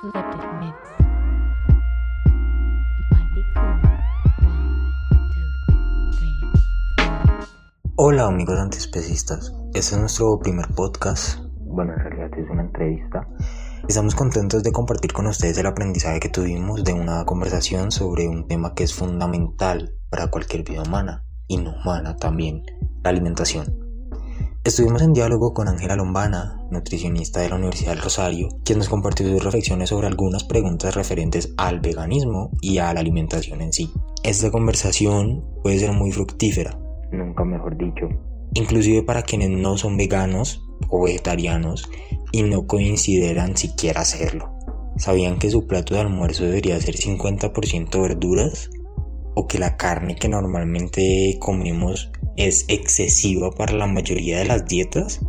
Flipped mix. Hola amigos antiespecistas, este es nuestro primer podcast, bueno en realidad es una entrevista. Estamos contentos de compartir con ustedes el aprendizaje que tuvimos de una conversación sobre un tema que es fundamental para cualquier vida humana y no humana también, la alimentación. Estuvimos en diálogo con Ángela Lombana, nutricionista de la Universidad del Rosario, quien nos compartió sus reflexiones sobre algunas preguntas referentes al veganismo y a la alimentación en sí. Esta conversación puede ser muy fructífera, nunca mejor dicho, inclusive para quienes no son veganos o vegetarianos y no consideran siquiera hacerlo. ¿Sabían que su plato de almuerzo debería ser 50% verduras? ¿O que la carne que normalmente comemos es excesiva para la mayoría de las dietas?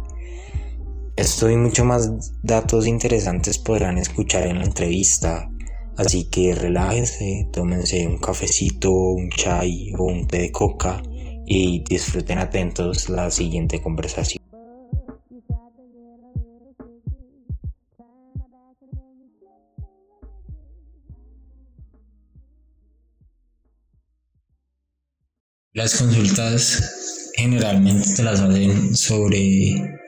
Esto y mucho más datos interesantes podrán escuchar en la entrevista. Así que relájense, tómense un cafecito, un chai o un té de coca y disfruten atentos la siguiente conversación. Las consultas generalmente te las hacen sobre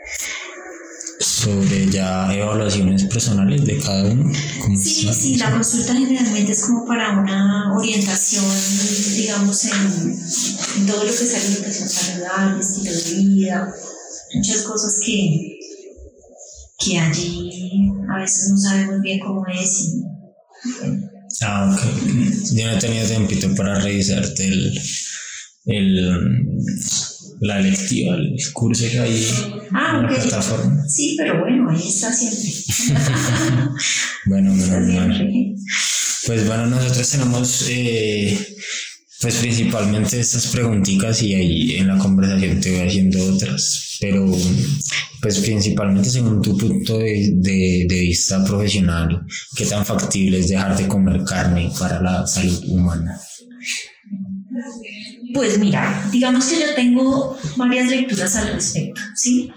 sobre ya evaluaciones personales de cada uno. ¿Cómo Sí, sí, la consulta generalmente es como para una orientación, digamos, en, en todo lo que es alimentación saludable, estilo de vida, muchas cosas que, que allí a veces no sabemos bien cómo es. Y, Ah, ok. Yo no he tenido tiempito para revisarte el, el la lectiva, el curso que hay Ah, en la plataforma. sí, pero bueno, ahí está siempre. Bueno, menos mal. Pues bueno, nosotros tenemos eh, pues principalmente estas preguntitas y ahí en la conversación te voy haciendo otras, pero pues principalmente según tu punto de, de- de vista profesional, ¿qué tan factible es dejar de comer carne para la salud humana? Pues mira, digamos que yo tengo varias lecturas al respecto, ¿sí?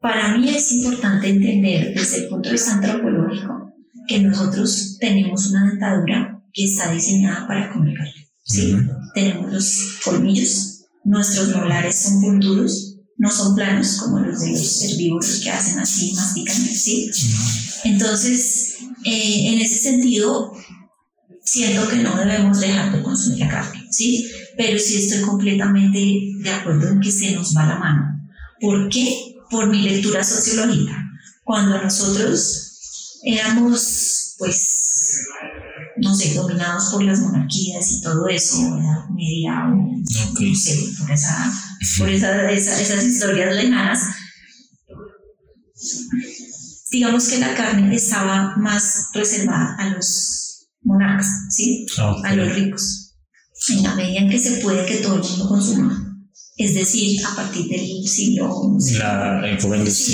Para mí es importante entender desde el punto de vista antropológico que nosotros tenemos una dentadura que está diseñada para comer carne, ¿sí? Ujú. Tenemos los colmillos, nuestros molares son puntudos, no son planos como los de los herbívoros que hacen así, mastican, ¿sí? Entonces, eh, en ese sentido, siento que no debemos dejar de consumir la carne, ¿sí? Pero sí estoy completamente de acuerdo en que se nos va la mano. ¿Por qué? Por mi lectura sociológica. Cuando nosotros éramos, pues, no sé, dominados por las monarquías y todo eso, Edad Media, o Ok. no sé, por, esa, por esa- esa- esas historias lejanas, digamos que la carne estaba más reservada a los monarcas, ¿sí? Ok. a los ricos, en la medida en que se puede que todo el mundo consuma. Es decir, a partir del siglo XI,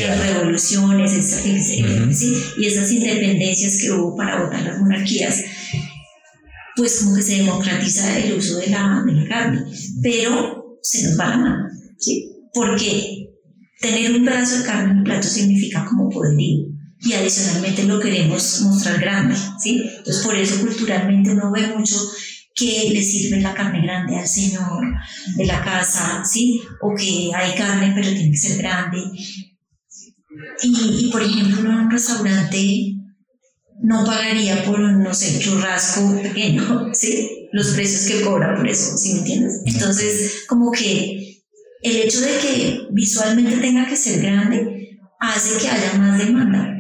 las revoluciones esa- esa- Ujú. sí, y esas independencias que hubo para votar las monarquías, pues como que se democratiza el uso de la, de la carne, pero se nos va la mano, ¿sí? porque tener un pedazo de carne en un plato significa como poderío y adicionalmente lo queremos mostrar grande, ¿sí? Entonces por eso culturalmente uno ve mucho que le sirve la carne grande al señor de la casa, ¿sí? O que hay carne pero tiene que ser grande. Y, y, por ejemplo en un restaurante no pagaría por un, no sé, churrasco pequeño, ¿sí? Los precios que cobra por eso, ¿sí me entiendes? Entonces como que el hecho de que visualmente tenga que ser grande hace que haya más demanda,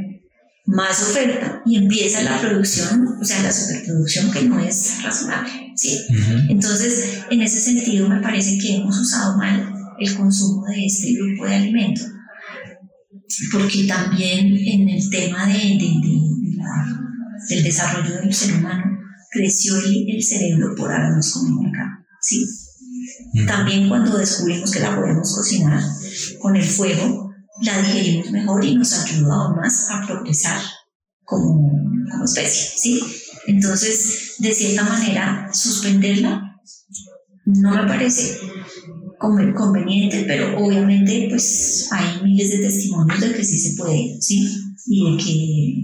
más oferta y empieza la producción, o sea, la superproducción que no es razonable, ¿sí? Ujú. Entonces, en ese sentido, me parece que hemos usado mal el consumo de este grupo de alimentos, porque también en el tema de, de- de- la- del desarrollo del ser humano creció el, el cerebro por habernos comido carne, ¿sí? También cuando descubrimos que la podemos cocinar con el fuego, la digerimos mejor y nos ayuda aún más a progresar como, como especie, ¿sí? Entonces, de cierta manera, suspenderla no me parece conven- conveniente, pero obviamente pues hay miles de testimonios de que sí se puede, ¿sí? Y de que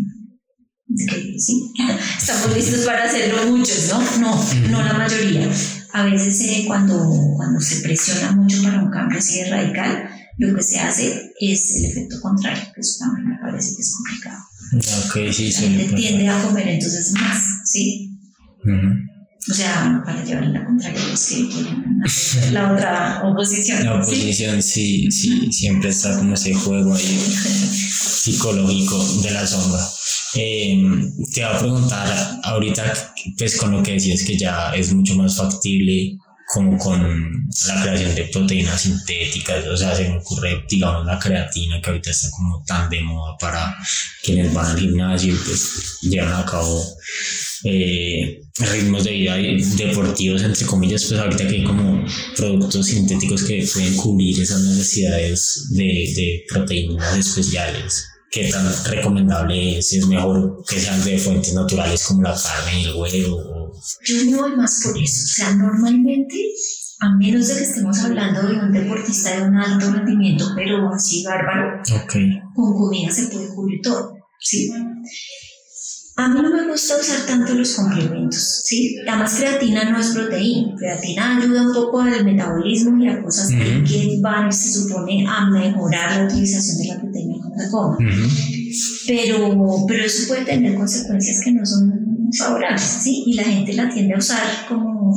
que sí, estamos listos para hacerlo muchos, ¿no? No, no la mayoría. A veces eh, cuando, cuando se presiona mucho para un cambio así de radical, lo que se hace es el efecto contrario, que eso también me parece que es complicado. Ok, sí, La sí. gente tiende a comer entonces más, ¿sí? Ujú. O sea, para llevar la contraria los que quieren la otra oposición. La ¿sí? oposición, sí, sí, siempre está como ese juego ahí psicológico de la sombra. Eh, te voy a preguntar ahorita, pues con lo que decías que ya es mucho más factible como con la creación de proteínas sintéticas, o sea, se me ocurre, digamos, la creatina que ahorita está como tan de moda para quienes van al gimnasio y pues llevan a cabo eh, ritmos de vida deportivos, entre comillas, pues ahorita que hay como productos sintéticos que pueden cubrir esas necesidades de, de proteínas especiales. ¿Qué tan recomendable es? ¿Es mejor que sean de fuentes naturales como la carne y el huevo? o- Yo me voy más por eso. O sea, normalmente, a menos de que estemos hablando de un deportista de un alto rendimiento, pero así bárbaro, con comida se puede cubrir todo. ¿sí? A mí no me gusta usar tanto los complementos, ¿sí? Además, creatina no es proteína. Creatina ayuda un poco al metabolismo y a cosas que- Ujú. que van, se supone, a mejorar la utilización de la proteína cuando se coma. Ujú. pero, pero eso puede tener consecuencias que no son favorables, ¿sí? Y la gente la tiende a usar como,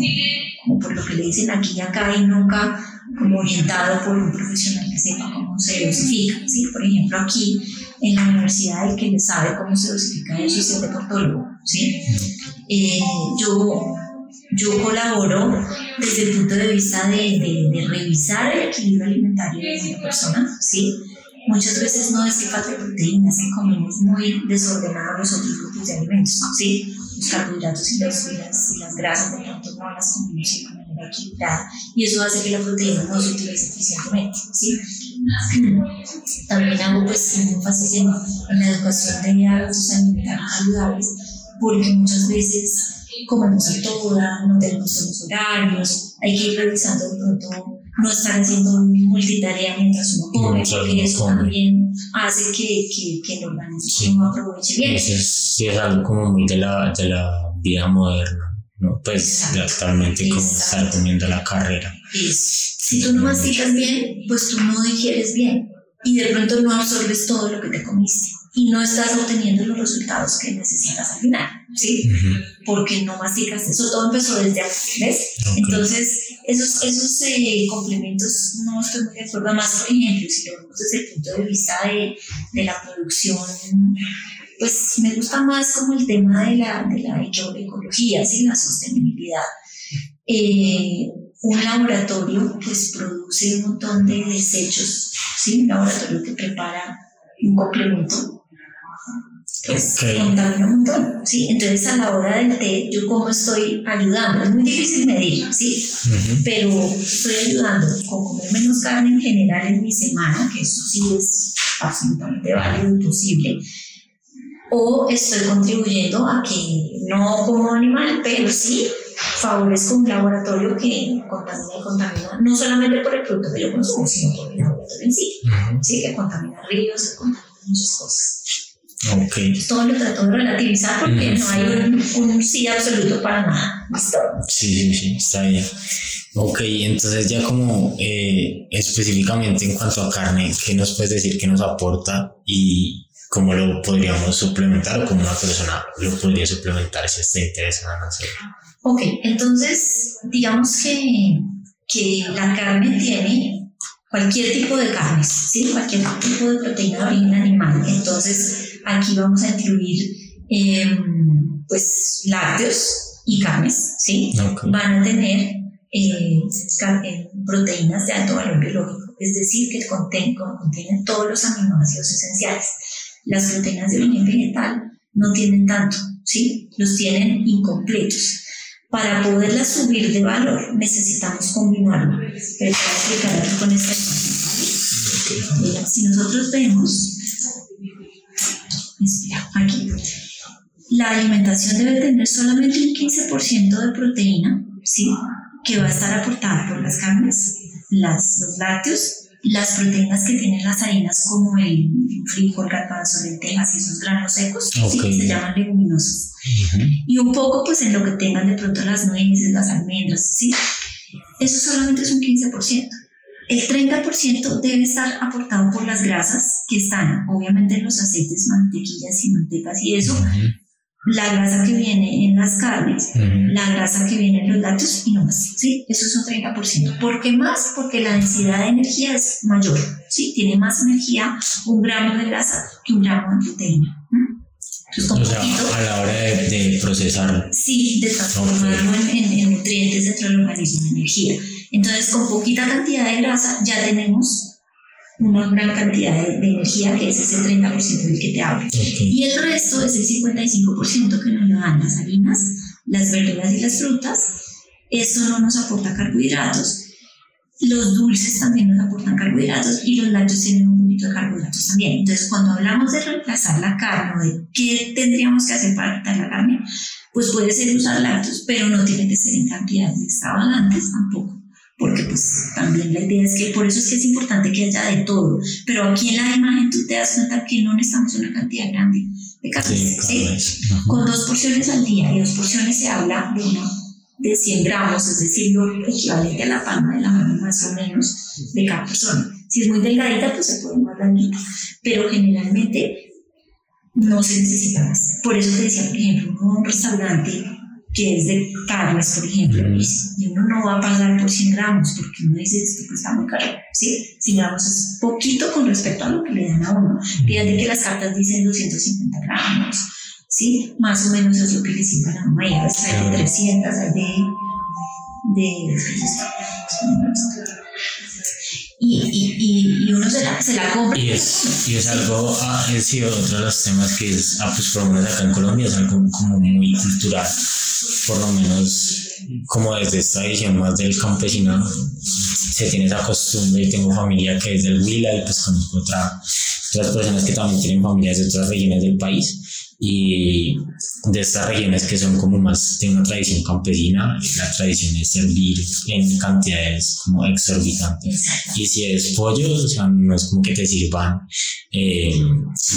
como por lo que le dicen aquí y acá y nunca como orientado por un profesional que sepa cómo se dosifica, ¿sí? Por ejemplo, aquí en la universidad el que sabe cómo se dosifica eso es el deportólogo, ¿sí? Eh, yo, yo colaboro desde el punto de vista de, de, revisar el equilibrio alimentario de una persona, ¿sí? Muchas veces no es que falte proteína, es que comemos muy desordenados los otros grupos de alimentos, ¿sí? Los carbohidratos y, las, y las grasas de pronto no las comemos una equilibrada y eso hace que la proteína no se utilice eficientemente, ¿sí? También hago pues énfasis en, en la educación de hábitos alimentarios saludables porque muchas veces comemos a toda, no tenemos los horarios, hay que ir revisando de pronto, no estar haciendo multitarea mientras uno come, porque eso come. también hace que, que, que el organismo Sí. aproveche bien. Eso es, sí es algo como muy de la, de la vida moderna, ¿no? Pues Exacto. actualmente como Exacto. estar comiendo la carrera. si tú no masticas bien, pues tú no digieres bien y de pronto no absorbes todo lo que te comiste y no estás obteniendo los resultados que necesitas al final, ¿sí? Porque no masticas, eso todo empezó desde acá, ¿ves? Ok. Entonces, esos, esos eh, complementos no estoy muy de acuerdo, más por ejemplo, si lo vemos desde el punto de vista de, de la producción, pues me gusta más como el tema de la, de la ecología, ¿sí? la sostenibilidad. Eh, un laboratorio pues produce un montón de desechos, ¿sí? un laboratorio que prepara un complemento pues Ok. contamina un montón, ¿sí? Entonces a la hora del té, yo cómo estoy ayudando, es muy difícil medir, ¿sí? Pero estoy ayudando con comer menos carne en general en mi semana, que eso sí es absolutamente válido y posible, o estoy contribuyendo a que no como animal, pero sí favorezco un laboratorio que contamina y contamina, no solamente por el producto que yo consumo, sino por el laboratorio en sí. ¿sí? Que contamina ríos, que contamina muchas cosas Ok. todo lo trato de relativizar porque Mm, no hay un, un sí absoluto para nada. ¿Listo? Sí, sí, sí, está bien. Ok, entonces ya como eh, específicamente en cuanto a carne, ¿qué nos puedes decir que nos aporta y cómo lo podríamos suplementar o cómo una persona lo podría suplementar si está interesada en hacerlo? Ok, entonces digamos que, que la carne tiene cualquier tipo de carnes, ¿sí? cualquier tipo de proteína de origen animal. Entonces aquí vamos a incluir em, pues lácteos y carnes, ¿sí? Ok. van a tener eh, eh, proteínas de alto valor biológico, es decir, que conten- con- contienen todos los aminoácidos esenciales. Las proteínas de origen vegetal no tienen tanto, ¿sí? Los tienen incompletos. Para poderlas subir de valor necesitamos combinarlo. Pero voy a explicar con esta imagen. Mira, si nosotros vemos, aquí, la alimentación debe tener solamente un 15% de proteína, ¿sí? que va a estar aportada por las carnes, las, los lácteos las proteínas que tienen las harinas como el frijol, garbanzo, lentejas y esos granos secos, ¿sí? Ok. se llaman leguminosas. Y un poco pues en lo que tengan de pronto las nueces, las almendras, ¿sí? Eso solamente es un 15%. El 30% debe estar aportado por las grasas que están obviamente en los aceites, mantequillas y mantecas y eso. La grasa que viene en las carnes, Ujú. la grasa que viene en los lácteos y no más, ¿sí? Eso es un 30%. ¿Por qué más? Porque la densidad de energía es mayor, ¿sí? Tiene más energía un gramo de grasa que un gramo de proteína. Entonces, O sea, poquito, a la hora de, de procesarlo. sí, de transformarlo en, en- en nutrientes dentro del organismo, en energía. Entonces, con poquita cantidad de grasa ya tenemos una gran cantidad de, de energía, que es ese 30% del que te hablo. Ok. Y el resto es el 55% que nos lo dan las harinas, las verduras y las frutas. Esto no nos aporta carbohidratos. Los dulces también nos aportan carbohidratos y los lácteos tienen un poquito de carbohidratos también. Entonces, cuando hablamos de reemplazar la carne o de qué tendríamos que hacer para quitar la carne, pues puede ser usar lácteos, pero no tiene que ser en cantidades extravagantes tampoco. Porque pues también la idea es que por eso es que es importante que haya de todo. Pero aquí en la imagen tú te das cuenta que no necesitamos una cantidad grande de carne. Sí, ¿sí? carnes. Con dos porciones al día y dos porciones se habla de una de 100 gramos, es decir, lo equivalente a la palma de la mano más o menos de cada persona. Si es muy delgadita, pues se puede más dañita, pero generalmente no se necesita más. Por eso te decía, por ejemplo, un restaurante que es de carnes, por ejemplo, Ujú. y- uno no va a pagar por 100 gramos, porque uno dice, esto pues está muy caro, ¿sí? 100 gramos es poquito con respecto a lo que le dan a uno. Fíjate que las cartas dicen 250 gramos, ¿sí? Más o menos es lo que les sirve a. Hay veces hay de Claro. 300, hay de... de y, y, y, uno se la, se la compra. Y es, y es algo, ah, es sí, otro de los temas que es, ah, pues por lo menos acá en Colombia es algo como muy cultural, por lo menos como desde esta visión más del campesino se tiene esa costumbre y tengo familia que es del Huila y pues conozco otra, otras personas que también tienen familias de otras regiones del país y de estas regiones que son como más de una tradición campesina, la tradición es servir en cantidades como exorbitantes. Y si es pollo, o sea, no es como que te sirvan eh,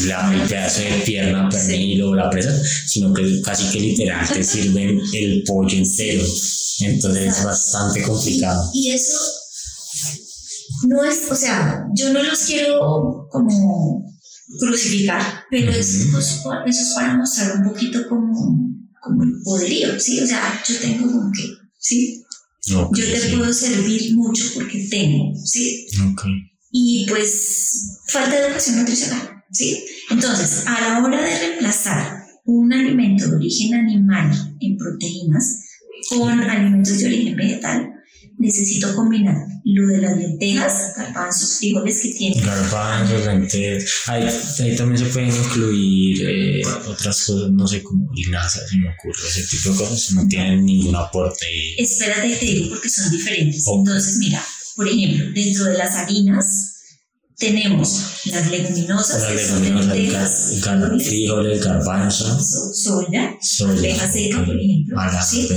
la, el pedazo de pierna, pernil o la presa, sino que casi que literal te sirven el pollo entero. Entonces es bastante complicado. Y eso no es, o sea, yo no los quiero como crucificar, pero es, pues, eso es para mostrar un poquito como, como el poderío, ¿sí? O sea, yo tengo como que, ¿sí? Yo te sí. puedo servir mucho porque tengo, ¿sí? Ok. y pues falta de educación nutricional, ¿sí? Entonces, a la hora de reemplazar un alimento de origen animal en proteínas con alimentos de origen vegetal, necesito combinar lo de las lentejas, garbanzos, frijoles que tienen Garbanzos, lentejas. Ahí, ahí también se pueden incluir eh, otras cosas, no sé, como linaza, se me ocurre, ese tipo de cosas. No tienen ningún aporte. Espérate, te digo porque son diferentes. Ok. Entonces, mira, por ejemplo, dentro de las harinas tenemos las leguminosas, Las que son leguminosas, lentejas, frijoles, garbanzo, so- soya, soya, arveja seca, por ejemplo, ¿sí?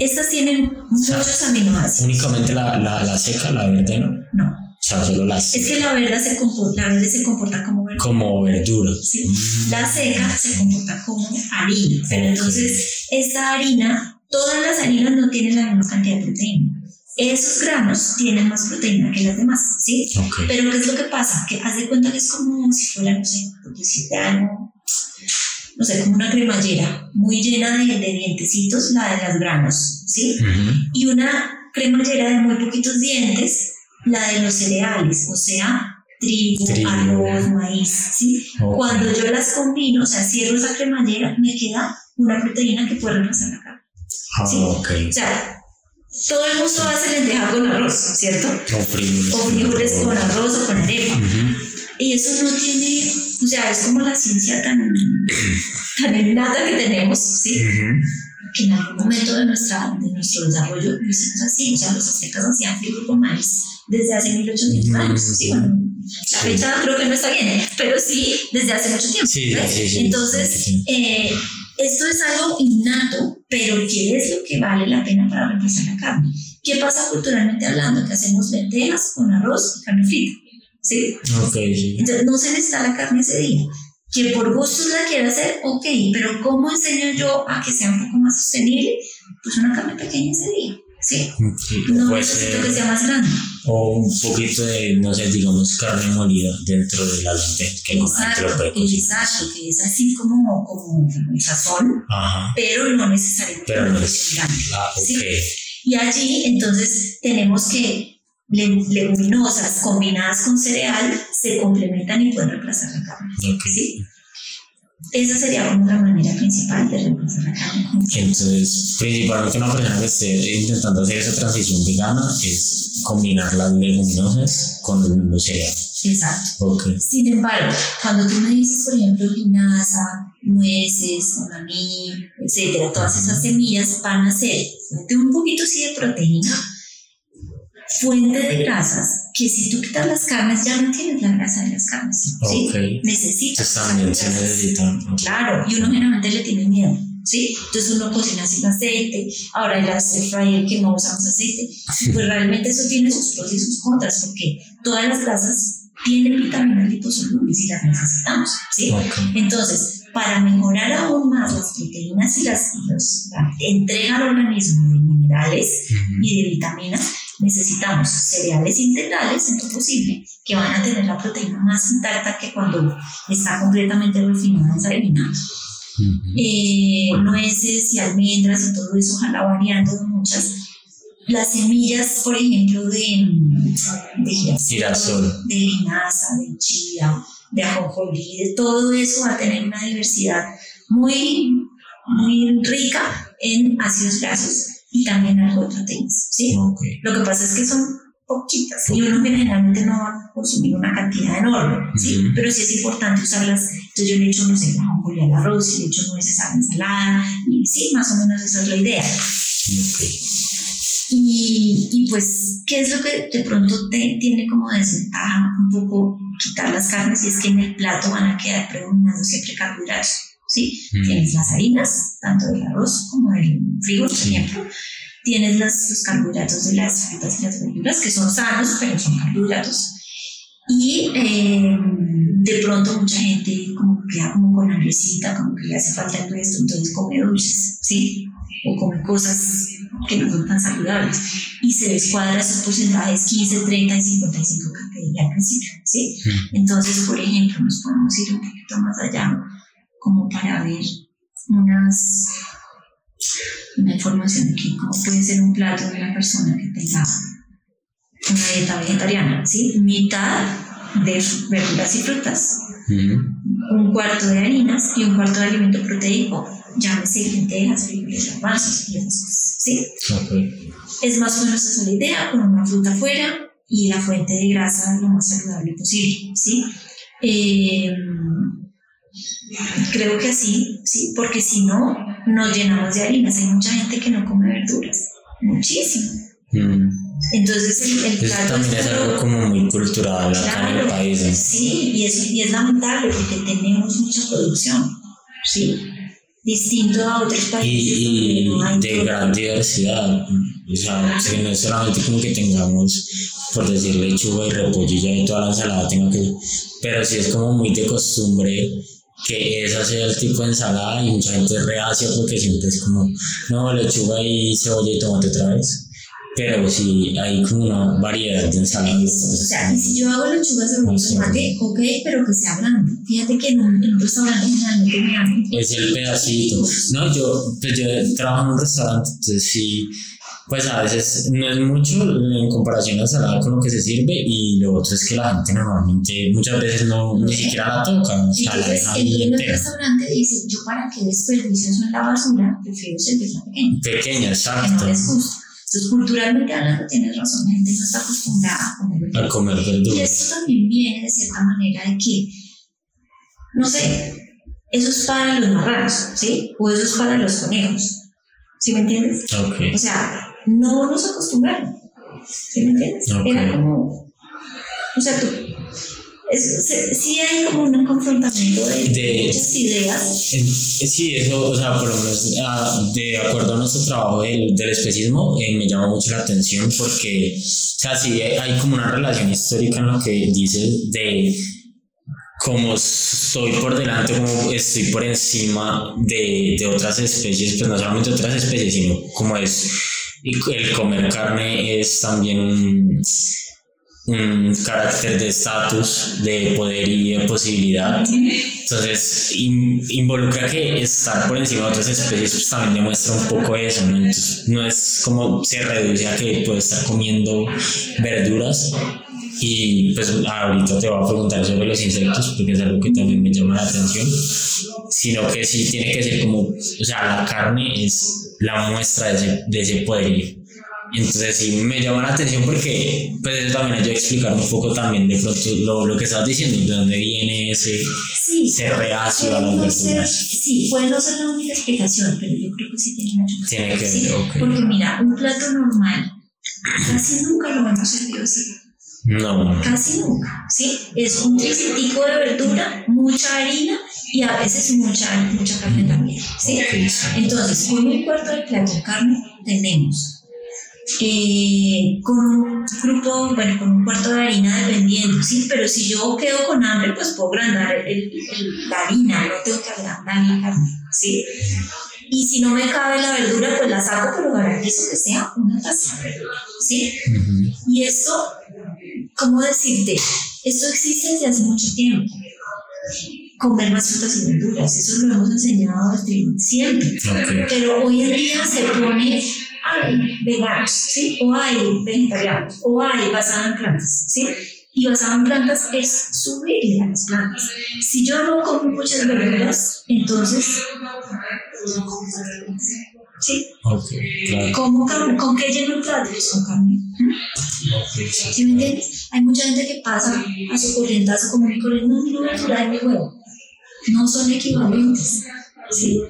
Estas tienen muchos aminoácidos. Únicamente la, la, la seca, la verde, ¿no? O No, sea, solo la es seca. que la verde se comporta, la verde se comporta como verdura. Como verdura. Sí. Mm. La seca se comporta como harina. Pero entonces, esta harina, todas las harinas no tienen la misma cantidad de proteína. Esos granos tienen más proteína que las demás, ¿sí? Ok. Pero ¿qué es lo que pasa? Que haz de cuenta que es como si fuera, no sé, algo, no sé, como una cremallera muy llena de, de dientecitos, la de los granos, ¿sí? Ujú. y una cremallera de muy poquitos dientes, la de los cereales, o sea, trigo, arroz, maíz, ¿sí? Ok. Cuando yo las combino, o sea, cierro esa cremallera, me queda una proteína que puede reemplazar la carne. Ah, Sí. ok. O sea, todo el mundo hace lenteja con arroz, ¿cierto? O frijoles. O frijoles con arroz o con arepa. Ujú. Y eso no tiene, o sea, es como la ciencia tan, tan innata que tenemos, ¿sí? Ujú. que en algún momento de, nuestra, de nuestro desarrollo lo hicimos así, o sea, los aztecas hacían frijol con maíz desde hace 1800 años, Mm, sí, bueno, la sí. fecha creo que no está bien, pero sí desde hace mucho tiempo. Sí, sí, sí, Entonces, eh, esto es algo innato, pero ¿qué es lo que vale la pena para reemplazar la carne? ¿Qué pasa culturalmente hablando? Que hacemos lentejas con arroz y carne frita. ¿Sí? Ok, sí. Entonces no se necesita la carne ese día. Que por gusto la quiera hacer, ok, pero ¿cómo enseño yo a que sea un poco más sostenible? Pues una carne pequeña ese día. Sí. Sí, No puede necesito ser- que sea más grande. O un poquito de, no sé, digamos, carne molida dentro de la lenteja, que no gente lo puede Exacto, exacto, que es así como, como el sazón, Ajá. pero no necesariamente Pero no es. grande. Ah, ok. Sí. Y allí entonces tenemos que le- leguminosas combinadas con cereal se complementan y pueden reemplazar la carne. ok. ¿sí? Esa sería como la manera principal de reemplazar la carne. Entonces, principalmente una persona que esté intentando hacer esa transición vegana es combinar las leguminosas con los cereales. Exacto. Ok. Sin embargo, cuando tú me dices, por ejemplo, linaza, nueces, maní, etcétera, todas esas semillas van a ser fuente un poquito sí de proteína, fuente de grasas, que si tú quitas las carnes ya no tienes la grasa de las carnes. ¿sí? Ok. Necesitas. También se necesitan. ok. Claro, y uno generalmente le tiene miedo, ¿sí? Entonces uno cocina sin aceite, ahora el air que no usamos aceite, pues realmente eso tiene sus pros y sus contras, porque todas las grasas tienen vitaminas liposolubles y las necesitamos, ¿sí? Ok. Entonces, para mejorar aún más las proteínas y las, los- la entrega al organismo de minerales Ujú. y de vitaminas, necesitamos cereales integrales en lo posible, que van a tener la proteína más intacta que cuando está completamente refinada esa harina. Eh, nueces y almendras y todo eso, ojalá variando muchas. Las semillas, por ejemplo, de, de girasol, Girasol. de linaza, de chía, de ajonjolí, de todo eso va a tener una diversidad muy, muy rica en ácidos grasos y también algo de proteínas. ¿sí? Ok. Lo que pasa es que son poquitas y uno generalmente no va a consumir una cantidad enorme, ¿sí? Ujú. Pero sí es importante usarlas. Entonces yo le echo, no sé, ajonjolí al arroz, y le echo nueces a la ensalada y sí, más o menos esa es la idea. Ok. Y, y pues, ¿qué es lo que de pronto te, tiene como desventaja un poco quitar las carnes? Y es que en el plato van a quedar predominando siempre carbohidratos, ¿sí? Mm. Tienes las harinas, tanto del arroz como del frijol, por Sí. ejemplo. Tienes las, los carbohidratos de las frutas y las verduras, que son sanos, pero son carbohidratos. Y eh, de pronto mucha gente como que queda como con hambrecita, como que le hace falta el resto, entonces come dulces, ¿sí? O come cosas que no son tan saludables. Y se descuadra esos porcentajes 15, 30 y 55 que te dije al principio, ¿sí? Ujú. Entonces, por ejemplo, nos podemos ir un poquito más allá como para ver unas una información aquí, cómo puede ser un plato de una persona que tenga una dieta vegetariana, ¿sí? Mitad de verduras y frutas, un cuarto de harinas y un cuarto de alimento proteico, llámese lentejas, frijoles, garbanzos y esas cosas, ¿sí? Ok. Es más o menos esa la idea, con una fruta afuera y la fuente de grasa lo más saludable posible, ¿sí? Eh, creo que así, ¿sí? Porque si no, nos llenamos de harinas. Hay mucha gente que no come verduras, muchísimo. Mm. Entonces, el, el Eso plato también es algo como muy cultural acá en el Claro, país. ¿no? Sí, y es, y es lamentable porque tenemos mucha producción, ¿sí? Distinto a otros países y, donde no hay y de gran diversidad. O sea, no es solamente como que tengamos, por decir, lechuga y repollo y y toda la ensalada tenga que. Pero sí es como muy de costumbre que esa sea el tipo de ensalada y mucha gente es reacia porque siempre es como, no, lechuga y cebolla y tomate otra vez. Pero sí hay como una variedad de ensaladas. O sea, y si yo hago lechuga un Sí. tomate, ok, pero que sea blando. Fíjate que en un, en un restaurante generalmente me es el pedacito. No, yo, pues yo trabajo en un restaurante, entonces sí, pues a veces no es mucho en comparación a la ensalada con lo que se sirve y lo otro es que la gente normalmente muchas veces no ni siquiera la toca, o sea, la deja el ahí del entera. restaurante dice, yo para qué desperdicio eso en la basura, prefiero servirla pequeña, Pequeña, que no exacto, les gusta. Entonces, culturalmente hablando, tienes razón, la gente no está acostumbrada a comer a verduras. comer Y verduras. esto también viene de cierta manera de que, no sé, eso es para los marranos, ¿sí? O eso es para los conejos, ¿sí me entiendes? Ok, O sea, no nos acostumbraron, ¿sí me entiendes? Era como, o sea, tú, es- se- sí hay como un confrontamiento de, De- muchas ideas. Sí, eso, o sea, por lo menos ah, de acuerdo a nuestro trabajo del, del especismo, eh, me llama mucho la atención porque, o sea, sí hay como una relación histórica en lo que dices de como estoy por delante, como estoy por encima de, de otras especies, pues no solamente otras especies, sino como es, y el comer carne es también un, un carácter de estatus, de poder y de posibilidad. Entonces, in- involucra que estar por encima de otras especies pues, también demuestra un poco eso, ¿no? Entonces, no es como se reduce a que puedes estar comiendo verduras. Y pues ahorita te voy a preguntar sobre los insectos, porque es algo que también me llama la atención, sino que sí tiene que ser como, o sea, la carne es la muestra de ese, de ese poderío. Entonces sí me llama la atención porque pues eso también ayuda a explicar un poco también de pronto lo, lo que estabas diciendo, de dónde viene ese Sí, reacio a las no ser, verduras. sí, puede no ser la única explicación, pero yo creo que sí tiene mucho que Tiene que Sí, ver, ok. Porque mira, un plato normal casi nunca lo hemos servido así. No, Casi nunca, ¿sí? Es un tricitico de verdura, mucha harina y a veces mucha, mucha carne también, ¿sí? Entonces, con un cuarto de plato de carne tenemos eh, con un grupo, bueno, con un cuarto de harina dependiendo, ¿sí? Pero si yo quedo con hambre, pues puedo agrandar el- el- la harina, no tengo que agrandar la carne, ¿sí? Y si no me cabe la verdura, pues la saco, pero garantizo que sea una taza de verdura, ¿sí? Y esto, ¿cómo decirte? Esto existe desde hace mucho tiempo. Comer más frutas y verduras, eso lo hemos enseñado desde siempre. Pero hoy en día se pone, ay, veganos, ¿sí? O hay vegetarianos, o hay basado en plantas, ¿sí? Y basado en plantas es subirle a las plantas. Si yo no como muchas verduras, entonces, ¿sí? Ok, claro. ¿Cómo? ¿Con qué lleno el plato? Pues con carne. ¿Sí me entiendes? Hay mucha gente que pasa a su corrientazo como mi corriente, no, verdura de mi huevo. No son equivalentes. ¿sí?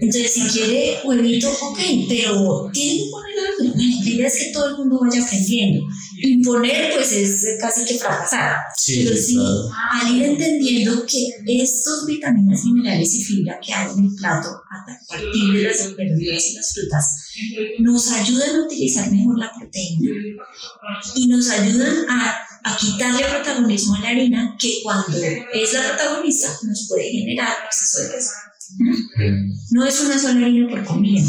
Entonces, si quiere huevito, ok, pero tiene que poner. Bueno, La idea es que todo el mundo vaya aprendiendo. Imponer, pues es casi que fracasar. Sí, pero sí, sí, claro. al ir entendiendo que estos vitaminas, minerales y fibra que hay en el plato a partir de las verduras y las frutas nos ayudan a utilizar mejor la proteína y nos ayudan a, a quitarle protagonismo a la harina que cuando es la protagonista nos puede generar exceso de peso. No es una sola harina por comida,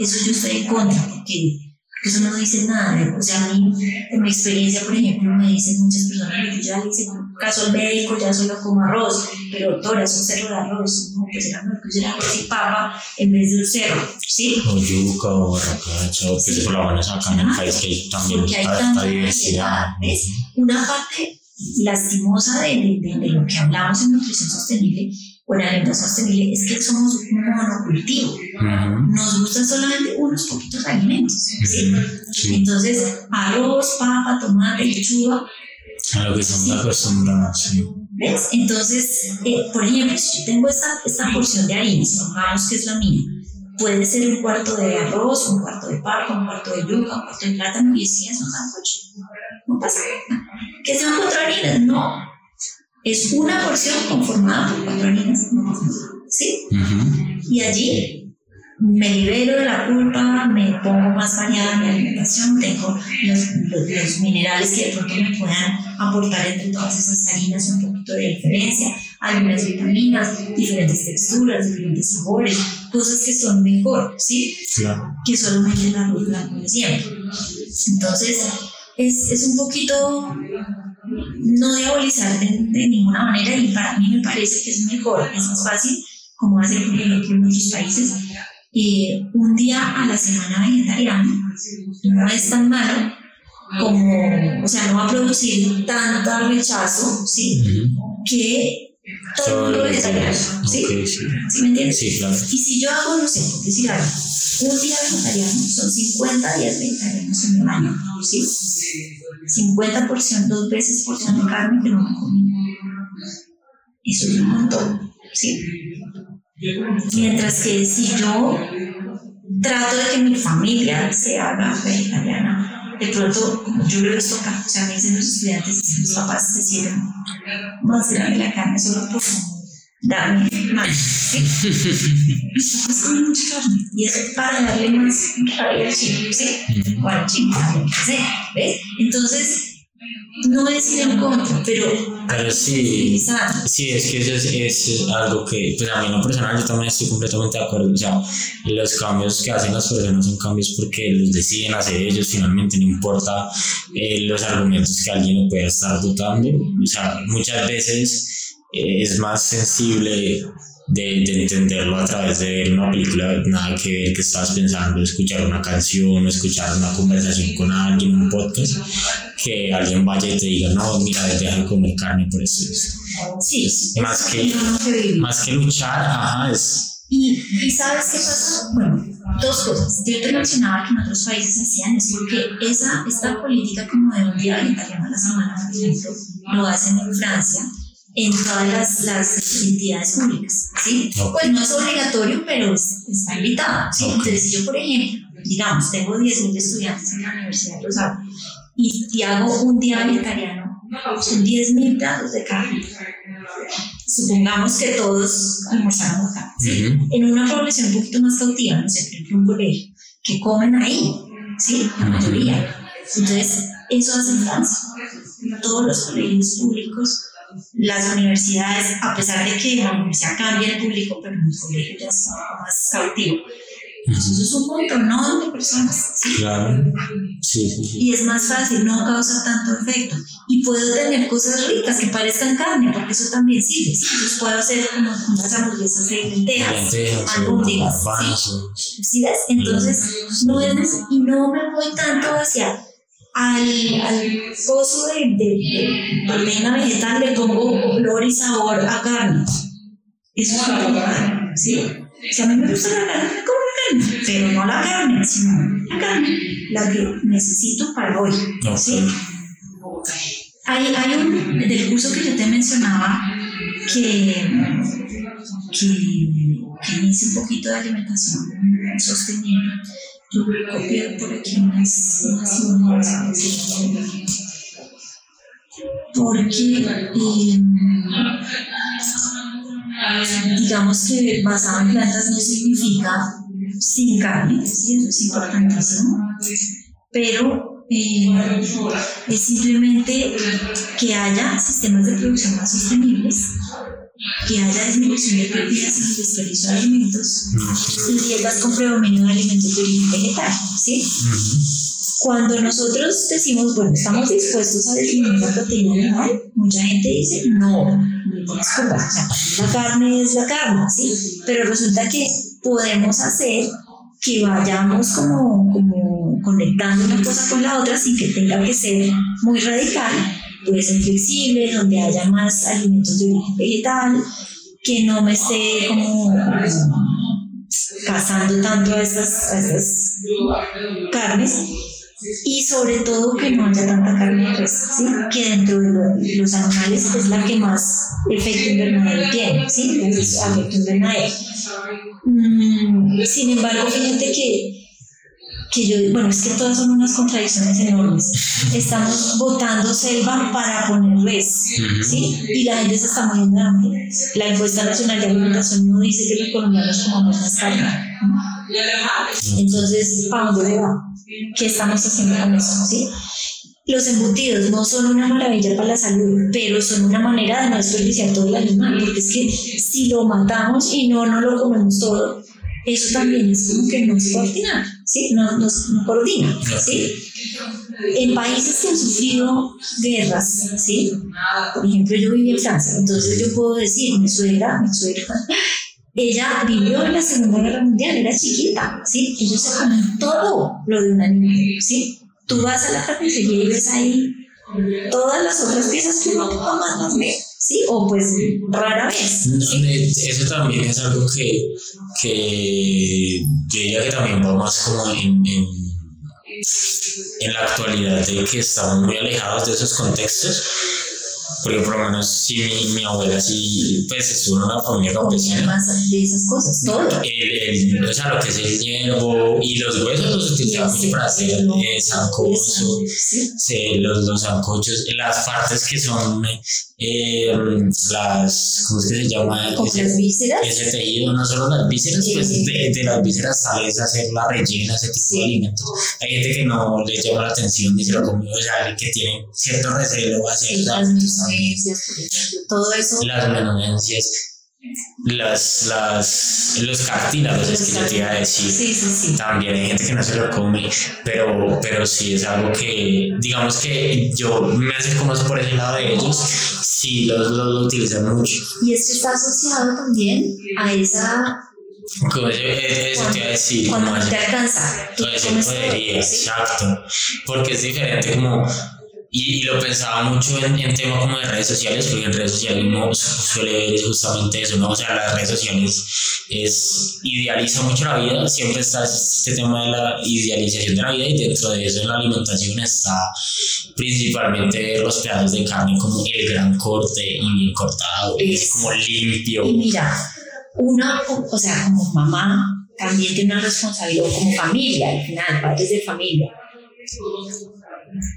eso yo estoy en contra porque eso no dice nada. O sea, a mí, en mi experiencia, por ejemplo, me dicen muchas personas, yo ya le hice caso al médico, ya solo como arroz, pero doctora, es un cerro de arroz, no, pues era mejor que usara arroz y papa en vez de un cerro, ¿sí? O yuca o barracacha, o que se por la buena acá en el país que hay también Porque hay tanta diversidad. Una parte lastimosa de, de- de- de lo que hablamos en nutrición sostenible o en alimentación sostenible es que somos un monocultivo. Ujú. Nos gustan solamente unos poquitos alimentos. ¿sí? Sí, Entonces, arroz, papa, tomate, lechuga, a lo que estamos acostumbrados, sí. ¿ves? Entonces, eh, por ejemplo, si yo tengo esta, esta porción de harina, supongamos que es la mía, puede ser un cuarto de arroz, un cuarto de papa, un cuarto de yuca, un cuarto de plátano, y así es un sancocho. No pasa nada. ¿Que sean cuatro harinas? No. Es una porción conformada por cuatro harinas. ¿Sí? Y allí me libero de la culpa, me pongo más variada en mi alimentación, tengo los, los- los minerales que de pronto me puedan aportar entre todas esas harinas un poquito de diferencia, algunas vitaminas, diferentes texturas, diferentes sabores, cosas que son mejor, ¿sí? Claro. Que solamente arroz blanco de siempre. Entonces, es, es un poquito no diabolizar de, de ninguna manera y para mí me parece que es mejor, es más fácil, como hacen por ejemplo en otros países, eh, un día a la semana vegetariano no es tan malo como, o sea, no va a producir tanto rechazo, ¿sí? Que todo los vegetariano. ¿sí? Sí. ¿Sí me entiendes? Sí, claro. Y si yo hago, no sé, por decir algo, un día vegetariano, son 50 días vegetarianos en el año, ¿sí? 50 porción, dos veces porción de carne que no me comí. Eso es un montón, ¿sí? Mientras que si yo trato de que mi familia se haga vegetariana, de pronto, como yo les toca, o sea, me dicen los estudiantes, los papás se sienten más grande la carne solo por darme ¿sí? Pues comen mucha carne y es para darle más rabia al chico, ¿sí? O al que sea, ¿ves? Entonces, no es ir en contra, pero Pero sí, sí, es que eso es, es algo que, pues a mí en lo personal yo también estoy completamente de acuerdo. O sea, los cambios que hacen las personas son cambios porque los deciden hacer ellos, finalmente no importa eh, los argumentos que alguien pueda estar dotando. O sea, muchas veces es más sensible de, de entenderlo a través de ver una película, nada que ver que estás pensando, escuchar una canción o escuchar una conversación con alguien, un podcast, que alguien vaya y te diga, no, mira, deja de comer carne por esto". Sí, Es más que-. Más que luchar, ajá, es. Y, y ¿sabes qué pasa? Bueno, dos cosas. Yo te mencionaba que en otros países hacían es porque esa, esta política como de un día vegetariano a la semana, por ejemplo, lo hacen en Francia en todas las, las entidades públicas, ¿sí? Ok. Pues no es obligatorio, pero es- está invitado, ¿sí? Ok. Entonces, si yo, por ejemplo, digamos, tengo 10.000 estudiantes en la Universidad de Rosario y, y hago un día vegetariano, son 10.000 platos de carne. Supongamos que todos almorzamos acá, ¿sí? Ujú. en una población un poquito más cautiva, no sé, por ejemplo, un colegio, que comen ahí, ¿sí? La mayoría. Entonces, eso hace en Francia. Todos los colegios públicos, las universidades, a pesar de que la universidad cambia el público, pero en el colegio ya es un poco más cautivo. Entonces, eso es un montón de personas, ¿sí? Claro. Sí, sí, y es más fácil, no causa tanto efecto. Y puedo tener cosas ricas que parezcan carne, porque eso también sirve. ¿sí? Entonces puedo hacer como unas hamburguesas de lentejas, albóndigas. ¿sí? Entonces, no es, y no me voy tanto hacia al, al pozo de, de, de proteína vegetal, le pongo olor y sabor a carne. Eso es lo que ¿sí? Si a mí me gusta la carne, me como la carne, pero no la carne, sino la carne, la que necesito para hoy. ¿sí? Hay, hay un del curso que yo te mencionaba que, que, que hice un poquito de alimentación sostenible. Yo copié por aquí unas, unas imágenes, porque eh, digamos que basado en plantas no significa sin carne, ¿sí? eso es importantísimo, pero eh, es simplemente que haya sistemas de producción más sostenibles, que haya disminución de pérdidas en el desperdicio de alimentos y dietas con predominio de alimentos de origen vegetal, ¿sí? Cuando nosotros decimos, bueno, estamos dispuestos a disminuir la proteína animal, mucha gente dice, no, no curva, o sea, la carne es la carne, ¿sí? Pero resulta que podemos hacer que vayamos como, como conectando una cosa con la otra sin que tenga que ser muy radical, puede ser flexible, donde haya más alimentos de origen vegetal, que no me esté como cazando tanto a estas, a estas carnes y sobre todo que no haya tanta carne de res, ¿sí? que dentro de lo- los animales es la que más efecto invernadero tiene, ¿sí? es efecto invernadero. Mm, sin embargo, fíjate que, que yo, bueno, es que todas son unas contradicciones enormes. Estamos botando selva para poner res, ¿sí? Y la gente se está muriendo de hambre. La encuesta nacional de alimentación no dice que los colombianos comamos más carne. Entonces, ¿a dónde va? ¿Qué estamos haciendo con eso? ¿sí? Los embutidos no son una maravilla para la salud, pero son una manera de no desperdiciar todo el animal, porque es que si lo matamos y no, no lo comemos todo, eso también es como que no es coordinar, ¿sí? No, no, no coordina, ¿sí? En países que han sufrido guerras, ¿sí? Por ejemplo, yo viví en Francia, entonces yo puedo decir, mi suegra, mi suegra, ella vivió en la Segunda Guerra Mundial, era chiquita, ¿sí? Ellos se comen todo lo de un animal, ¿sí? Tú vas a la carnicería y ves ahí todas las otras piezas que uno jamás más ve, ¿sí? O pues rara vez, No, ¿sí? eh, Eso también es algo que, que yo diría que también va más como en, en, en la actualidad de que estamos muy alejados de esos contextos porque por lo menos si mi, mi abuela sí, pues estuvo en una familia campesina. más de esas cosas, todo. El, el, o sea, lo que es el hierbo y los huesos los utilizaban para hacer eh, sancocho, Sí. sí, los, los sancochos, las partes que son eh, las, ¿cómo es que se llama? Ese- las vísceras. ese tejido, no solo las vísceras, Sí. pues de, de las vísceras sales a hacer la rellena, ese tipo Sí. de alimentos. Hay gente que no le llama la atención ni se lo come, o sea, que tiene cierto recelo hacia Sí, las menudencias, todo eso. las menudencias, las, las, los cartílagos, es que yo te iba a decir. Sí, sí, sí. También hay gente que no se lo come, pero, pero sí es algo que, digamos que yo me acerco más por ese lado de ellos, sí los, los, lo utilizan mucho. Y es que está asociado también a esa. Como eso, eso te iba a decir, Cuando como te alcanza, Todo ese ¿sí? exacto. Porque es diferente como... Y, y lo pensaba mucho en, en tema como de redes sociales, porque en redes sociales uno su- suele ver justamente eso, ¿no? O sea, las redes sociales es, idealiza mucho la vida, siempre está este tema de la idealización de la vida y dentro de eso en la alimentación está principalmente los pedazos de carne como el gran corte y bien cortado, y Es- como limpio. Y mira, uno, o sea, como mamá, también tiene una responsabilidad, como familia, al final, padres de familia.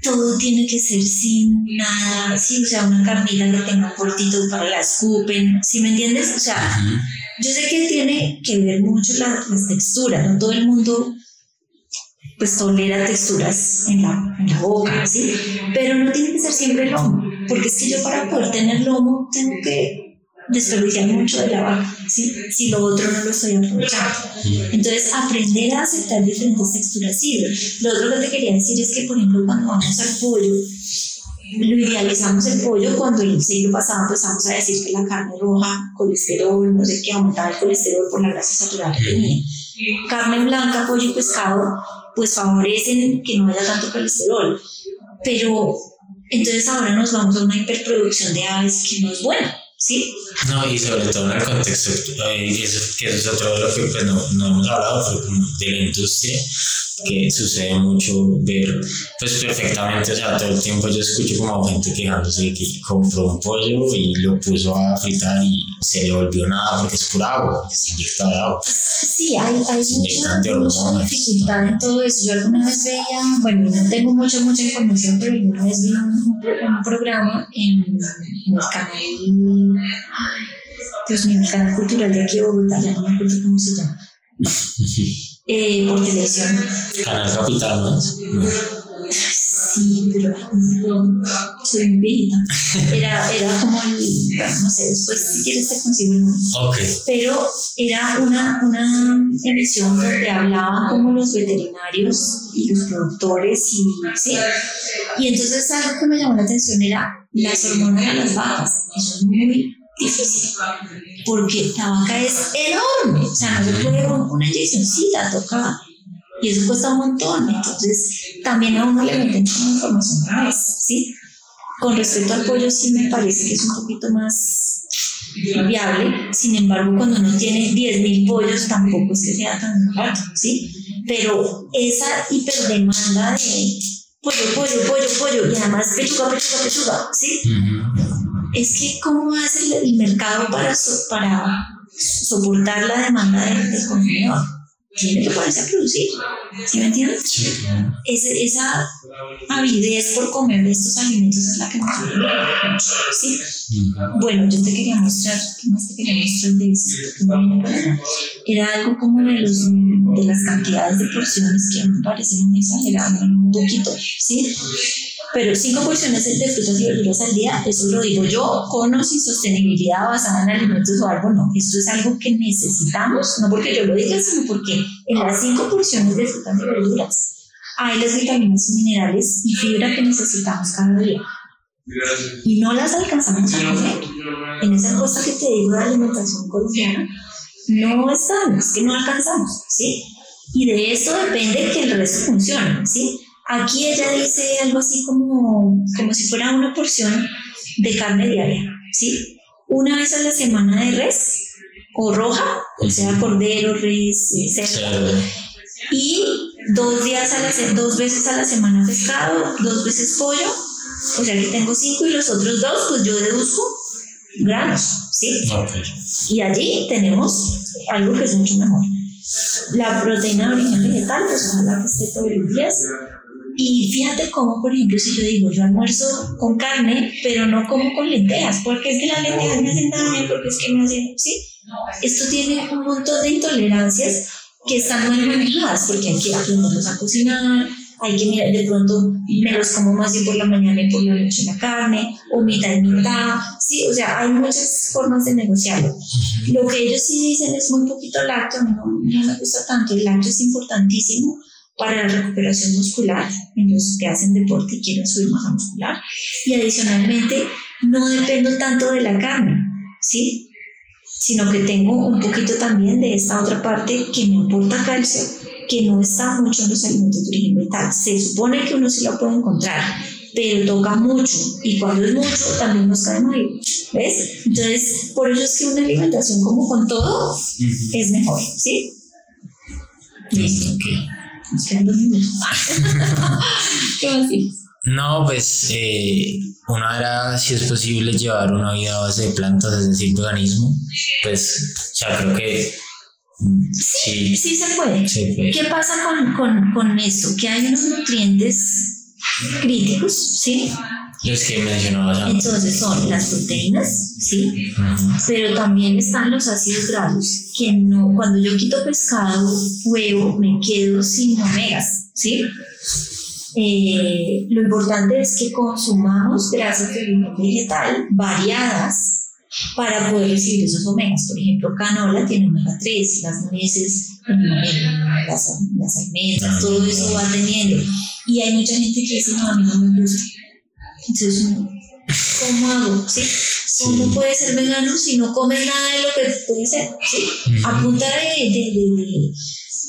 Todo tiene que ser sin nada, sí, o sea, una carnita que tenga un cortito para la escupen, ¿sí me entiendes? O sea, yo sé que tiene que ver mucho la- las texturas, no todo el mundo pues tolera texturas en la, en la boca, ¿sí? Pero no tiene que ser siempre lomo, porque que yo para poder tener lomo tengo que desperdiciar mucho de la vaca, ¿sí? Si lo otro no lo estoy aprovechando. Entonces, aprender a aceptar diferentes texturas sirve. Lo otro que te quería decir es que, por ejemplo, cuando vamos al pollo, lo idealizamos el pollo cuando el siglo pasado empezamos a decir que la carne roja, colesterol, no sé qué, aumentaba el colesterol por la grasa saturada que tenía. Carne blanca, pollo y pescado, pues favorecen que no haya tanto colesterol. Pero entonces ahora nos vamos a una hiperproducción de aves que no es buena, ¿sí? No, y sobre todo en el contexto, eh, eso, que eso es otro de lo que pues, no, no hemos hablado, pero como de la industria, que sucede mucho ver, pues perfectamente, o sea, todo el tiempo yo escucho como gente quejándose de que compró un pollo y lo puso a fritar y se le volvió nada porque es pura agua, se inyecta de agua. Sí, hay, hay mucha, dificultad en todo eso. Yo alguna vez veía, bueno, no tengo mucha, mucha información, pero alguna vez vi un, un pro- un programa en, en el canal, Dios mío, el canal cultural de aquí de Bogotá, ya no me acuerdo cómo se llama, eh, por televisión. Canal Capital, ¿no. Sí, pero no, soy muy viejita. Era, era como el, no sé, después si quieres te consigo el nombre. Ok, pero era una, una emisión donde hablaban como los veterinarios y los productores y, ¿sí? y entonces algo que me llamó la atención era las hormonas de las vacas. Eso es muy difícil porque la vaca es enorme, o sea, no se puede un- una inyeccióncita, toca y eso cuesta un montón, entonces también a uno le meten como información como esa, ¿sí? Con respecto al pollo sí me parece que es un poquito más viable, sin embargo cuando uno tiene 10.000 pollos tampoco es que sea tan barato, ¿sí? Pero esa hiperdemanda de pollo, pollo, pollo, pollo y además pechuga, pechuga, pechuga, ¿sí? Es que cómo hace el, el mercado para, so- para soportar la demanda del, del consumidor. Tiene que ponerse a producir, ¿sí me entiendes? Sí, claro. Esa avidez por comer de estos alimentos es la que nos ¿sí? Bueno, yo te quería mostrar, ¿qué más te quería mostrar de acá. Era algo como de, los, de las cantidades de porciones que a me parecen muy exageradas, un poquito, ¿sí? Pero cinco porciones de frutas y verduras al día, eso lo digo yo, con o sin sostenibilidad basada en alimentos o algo, no. Esto es algo que necesitamos, no porque yo lo diga, sino porque en las cinco porciones de frutas y verduras hay las vitaminas y minerales y fibra que necesitamos cada día y no las alcanzamos a comer. En esa encuesta que te digo de alimentación colombiana, no están, es que no alcanzamos, ¿sí? Y de eso depende que el resto funcione, ¿sí? Aquí ella dice algo así como, como si fuera una porción de carne diaria, ¿sí? Una vez a la semana de res o roja, o sea, cordero, res, cerdo, y dos días a la dos veces a la semana pescado, dos veces pollo O sea que tengo 5 y los otros dos, pues yo deduzco granos, ¿sí? Ok. Y allí tenemos algo que es mucho mejor. La proteína de origen vegetal, pues ojalá que esté todos los días. Y fíjate cómo, por ejemplo, si yo digo, yo almuerzo con carne, pero no como con lentejas, porque es que las lentejas me hacen daño, porque es que me hacen, ¿sí? Esto tiene un montón de intolerancias que están mal manejadas, porque hay que aprenderlos a cocinar, hay que mirar de pronto, me los como más bien por la mañana y por la noche la carne, o mitad y mitad, sí, o sea, hay muchas formas de negociarlo. Lo que ellos sí dicen es muy poquito lácteo, no, no me gusta tanto, el lácteo es importantísimo para la recuperación muscular. En los que hacen deporte y quieren subir masa muscular, y adicionalmente no dependo tanto de la carne, ¿sí? sino que tengo un poquito también de esta otra parte que me aporta calcio, que no está mucho en los alimentos de origen vegetal. Se supone que uno sí lo puede encontrar, pero toca mucho y cuando es mucho también nos cae mal, ¿ves? Entonces, por eso es que una alimentación como con todo es mejor, ¿sí? Listo, ok. Nos quedan dos minutos. ¿Qué más tienes? No, pues eh, una era si es posible llevar una vida a base de plantas, es decir, veganismo. Pues ya creo que sí, Sí se puede. ¿Qué pasa con, con, con esto? Que hay unos nutrientes críticos, ¿sí? Los que mencionabas antes. Entonces son las proteínas, ¿sí? Pero también están los ácidos grasos, que no, cuando yo quito pescado, huevo, me quedo sin omegas, ¿sí? Eh, lo importante es que consumamos grasas de origen vegetal variadas para poder recibir esos omegas. Por ejemplo, canola tiene omega 3, las nueces, omega, las, las almendras, todo eso va teniendo. Y hay mucha gente que dice, no, a mí no me gusta. Entonces, ¿cómo hago? ¿Sí? ¿Cómo puede ser vegano si no come nada de lo que puede ser? ¿Sí? A punta de, de, de, de,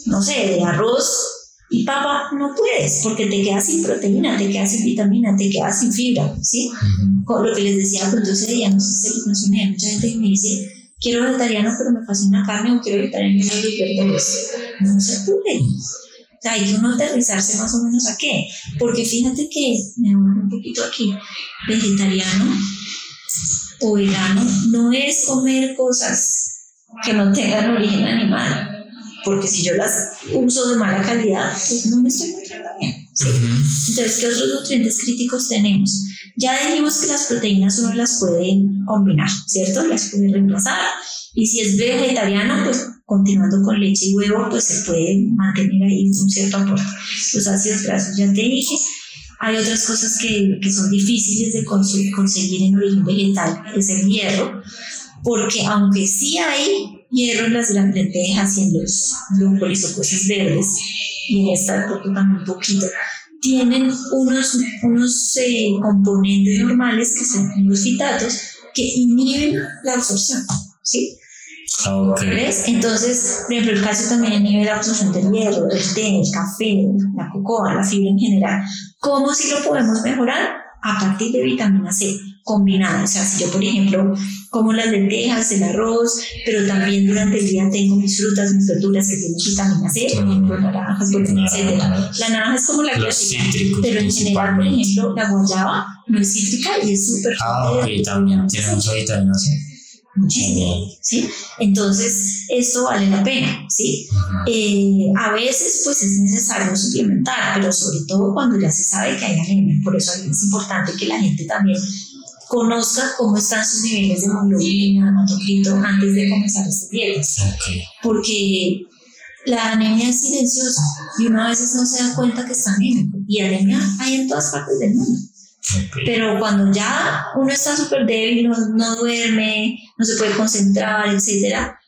no sé, de arroz y papa, no puedes, porque te quedas sin proteína, te quedas sin vitamina, te quedas sin fibra, ¿sí? Con lo que les decía, pues ese día, no sé si mencioné, mucha gente que me dice, quiero vegetariano, pero me fascina carne, o quiero vegetariano, pero me verduras. No se puede. O sea, hay que uno aterrizarse más o menos a qué. Porque fíjate que, me voy un poquito aquí, vegetariano o vegano no es comer cosas que no tengan origen animal. Porque si yo las uso de mala calidad, pues no me estoy nutriendo bien. ¿sí? Entonces, ¿qué otros nutrientes críticos tenemos? Ya dijimos que las proteínas uno las puede combinar, ¿cierto? Las puede reemplazar. Y si es vegetariano, pues continuando con leche y huevo, pues se puede mantener ahí un cierto aporte. Los ácidos grasos, ya te dije. Hay otras cosas que, que son difíciles de conseguir en origen vegetal, es el hierro, porque aunque sí hay hierro en las lentejas y en los brócolis o cosas verdes, y en esta poco también poquito, tienen unos, unos eh, componentes normales que son los fitatos que inhiben la absorción, ¿sí? Ok. ¿Ves? Entonces, por ejemplo, el calcio también inhibe la absorción del hierro, del té, el café, la cocoa, la fibra en general. ¿Cómo si lo podemos mejorar? A partir de vitamina C combinada. O sea, si yo, por ejemplo, como las lentejas, el arroz, pero también durante el día tengo mis frutas, mis verduras que tienen vitamina C, por ejemplo, naranjas, etcétera. La naranja es como la clásica, pero en general, por ejemplo, la guayaba no es cítrica y es súper Ah, ok, también tiene mucha vitamina C. Muchísimo, ¿sí? Entonces, esto vale la pena, ¿sí? Eh, a veces, pues es necesario suplementar, pero sobre todo cuando ya se sabe que hay anemia. Por eso es importante que la gente también conozca cómo están sus niveles de hemoglobina, hematocrito antes de comenzar estas dietas, porque la anemia es silenciosa y uno a veces no se da cuenta que está anémico. Y anemia hay en todas partes del mundo. Pero cuando ya uno está súper débil, no, no duerme, no se puede concentrar, etcétera,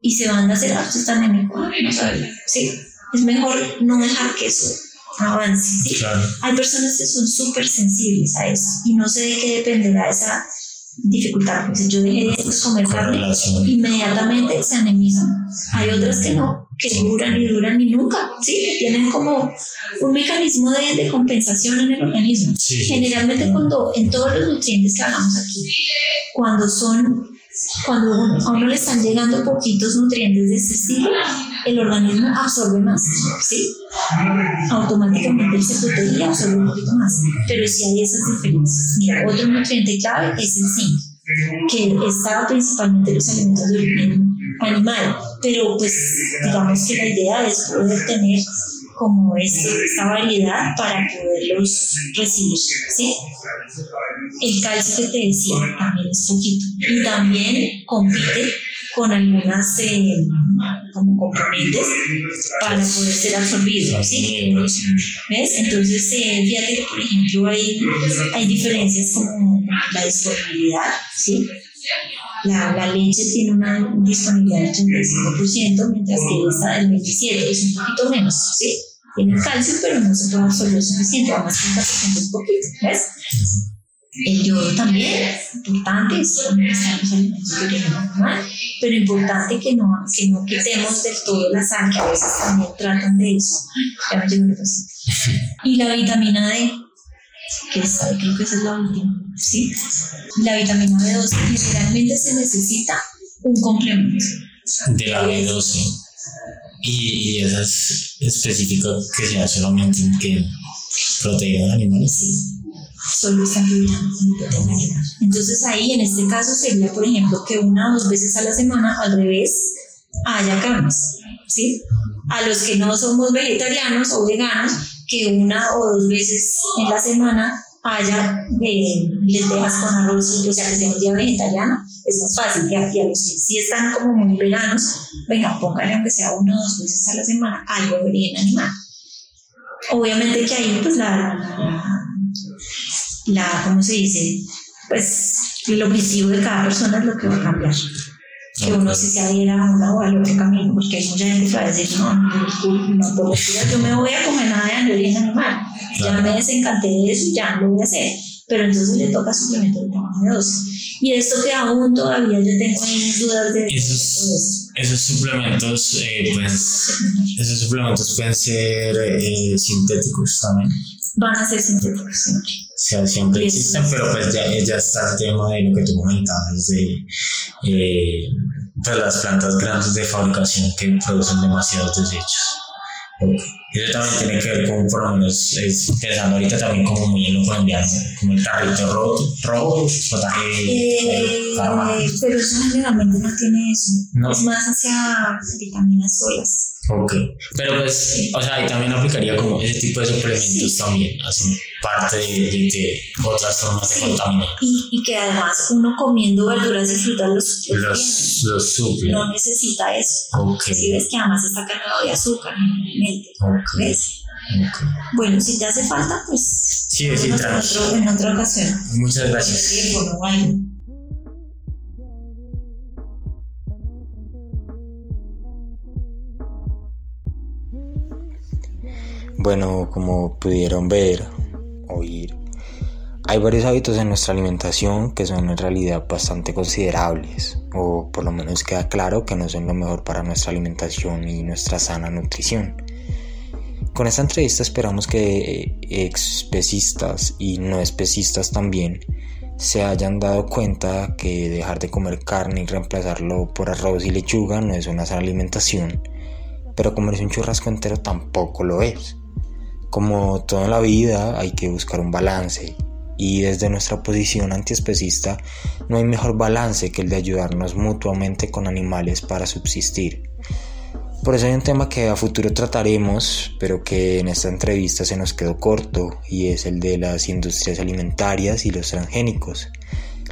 y se van a hacer, ah, usted está anémico, no sabe, sí, es mejor no dejar que eso avance, ¿sí? Claro. Hay personas que son súper sensibles a eso y no sé de qué dependerá esa dificultad. Pues yo dejé de comer carne, inmediatamente se anemizan. Hay otras que no, que duran y duran y nunca, ¿sí? Tienen como un mecanismo de, de compensación en el organismo. Sí. Generalmente cuando en todos los nutrientes que hablamos aquí, cuando son cuando a uno le están llegando poquitos nutrientes de ese estilo, el organismo absorbe más, ¿sí? Automáticamente se protege y absorbe un poquito más. Pero sí hay esas diferencias. Mira, otro nutriente clave es el zinc, que está principalmente en los alimentos de origen animal, pero pues digamos que la idea es poder tener como esta variedad para poderlos recibir. ¿sí? El calcio que te decía también es poquito y también compite con algunas eh, como componentes para poder ser absorbido. ¿sí? ¿Ves? Entonces, eh, fíjate que, por ejemplo, hay, hay diferencias como la disponibilidad. ¿sí? La, la, leche tiene una disponibilidad del 35%, mientras que esta del 27% es un poquito menos, ¿sí? Tiene calcio, pero no se puede absorber suficiente, además 30% es poquito, ¿ves? El yodo también, importante, es también está en los alimentos de origen animal, pero importante que no, que no quitemos del todo la sal, que a veces también tratan de eso. Ya me llegó el paciente. Y la vitamina D, que está, creo que esa es la última, ¿sí? La vitamina B12 generalmente se necesita un complemento. De la B12. Y, y esa es específica que sea solamente que proteínas animales. Sí solo están Entonces ahí en este caso sería, por ejemplo, que una o dos veces a la semana, al revés, haya carnes, ¿sí? A los que no somos vegetarianos o veganos, que una o dos veces en la semana haya eh, lentejas con arroz, o sea, que sea un día vegetariano, es más fácil. Y a, los que sí están como muy veganos, venga, póngale aunque sea una o dos veces a la semana algo de origen animal. Obviamente que ahí pues la la, ¿cómo se dice? Pues el objetivo de cada persona es lo que va a cambiar. Que uno si se adhiera a una o al otro camino, porque hay mucha gente que va a decir, no, no, no por yo me voy a comer nada de origen animal. Ya me desencanté de eso, ya lo voy a hacer. Pero entonces le toca suplemento de tamaño de dosis. Y esto que aún todavía yo tengo mis dudas de esos, esos suplementos, eh, pues, esos suplementos pueden ser eh, sintéticos también. Van a ser sintéticos siempre sea, siempre existen, pero pues ya, ya está el tema de lo que tú comentabas, de eh, pues las plantas grandes de fabricación que producen demasiados desechos. Eso también tiene que ver con, por lo menos, es pensando ahorita también como muy en lo colombiano, como el tarrito rojo, rojo potaje, eh, pero eso generalmente no tiene eso. No. Es más hacia vitaminas solas. Ok, pero pues, o sea, ahí también aplicaría como ese tipo de suplementos también, hacen parte de, de, otras formas de contaminar. Y, y, que además uno comiendo verduras y frutas los, los, los suple. No necesita eso. Ok. Si ves que además está cargado de azúcar, mente. Ok. ¿Ves? Okay. Bueno, si te hace falta, pues. Sí, sí, en, otro, en otra ocasión. Muchas gracias. Bueno, como pudieron ver, oír, hay varios hábitos en nuestra alimentación que son en realidad bastante considerables, o por lo menos queda claro que no son lo mejor para nuestra alimentación y nuestra sana nutrición. Con esta entrevista esperamos que especistas y no especistas también se hayan dado cuenta que dejar de comer carne y reemplazarlo por arroz y lechuga no es una sana alimentación, pero comerse un churrasco entero tampoco lo es. Como toda la vida hay que buscar un balance y desde nuestra posición antiespecista no hay mejor balance que el de ayudarnos mutuamente con animales para subsistir. Por eso hay un tema que a futuro trataremos, pero que en esta entrevista se nos quedó corto, y es el de las industrias alimentarias y los transgénicos,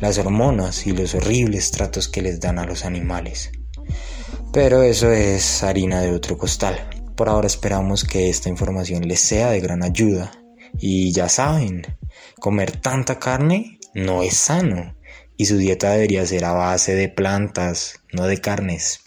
las hormonas y los horribles tratos que les dan a los animales. Pero eso es harina de otro costal. Por ahora esperamos que esta información les sea de gran ayuda. Y ya saben, comer tanta carne no es sano y su dieta debería ser a base de plantas, no de carnes.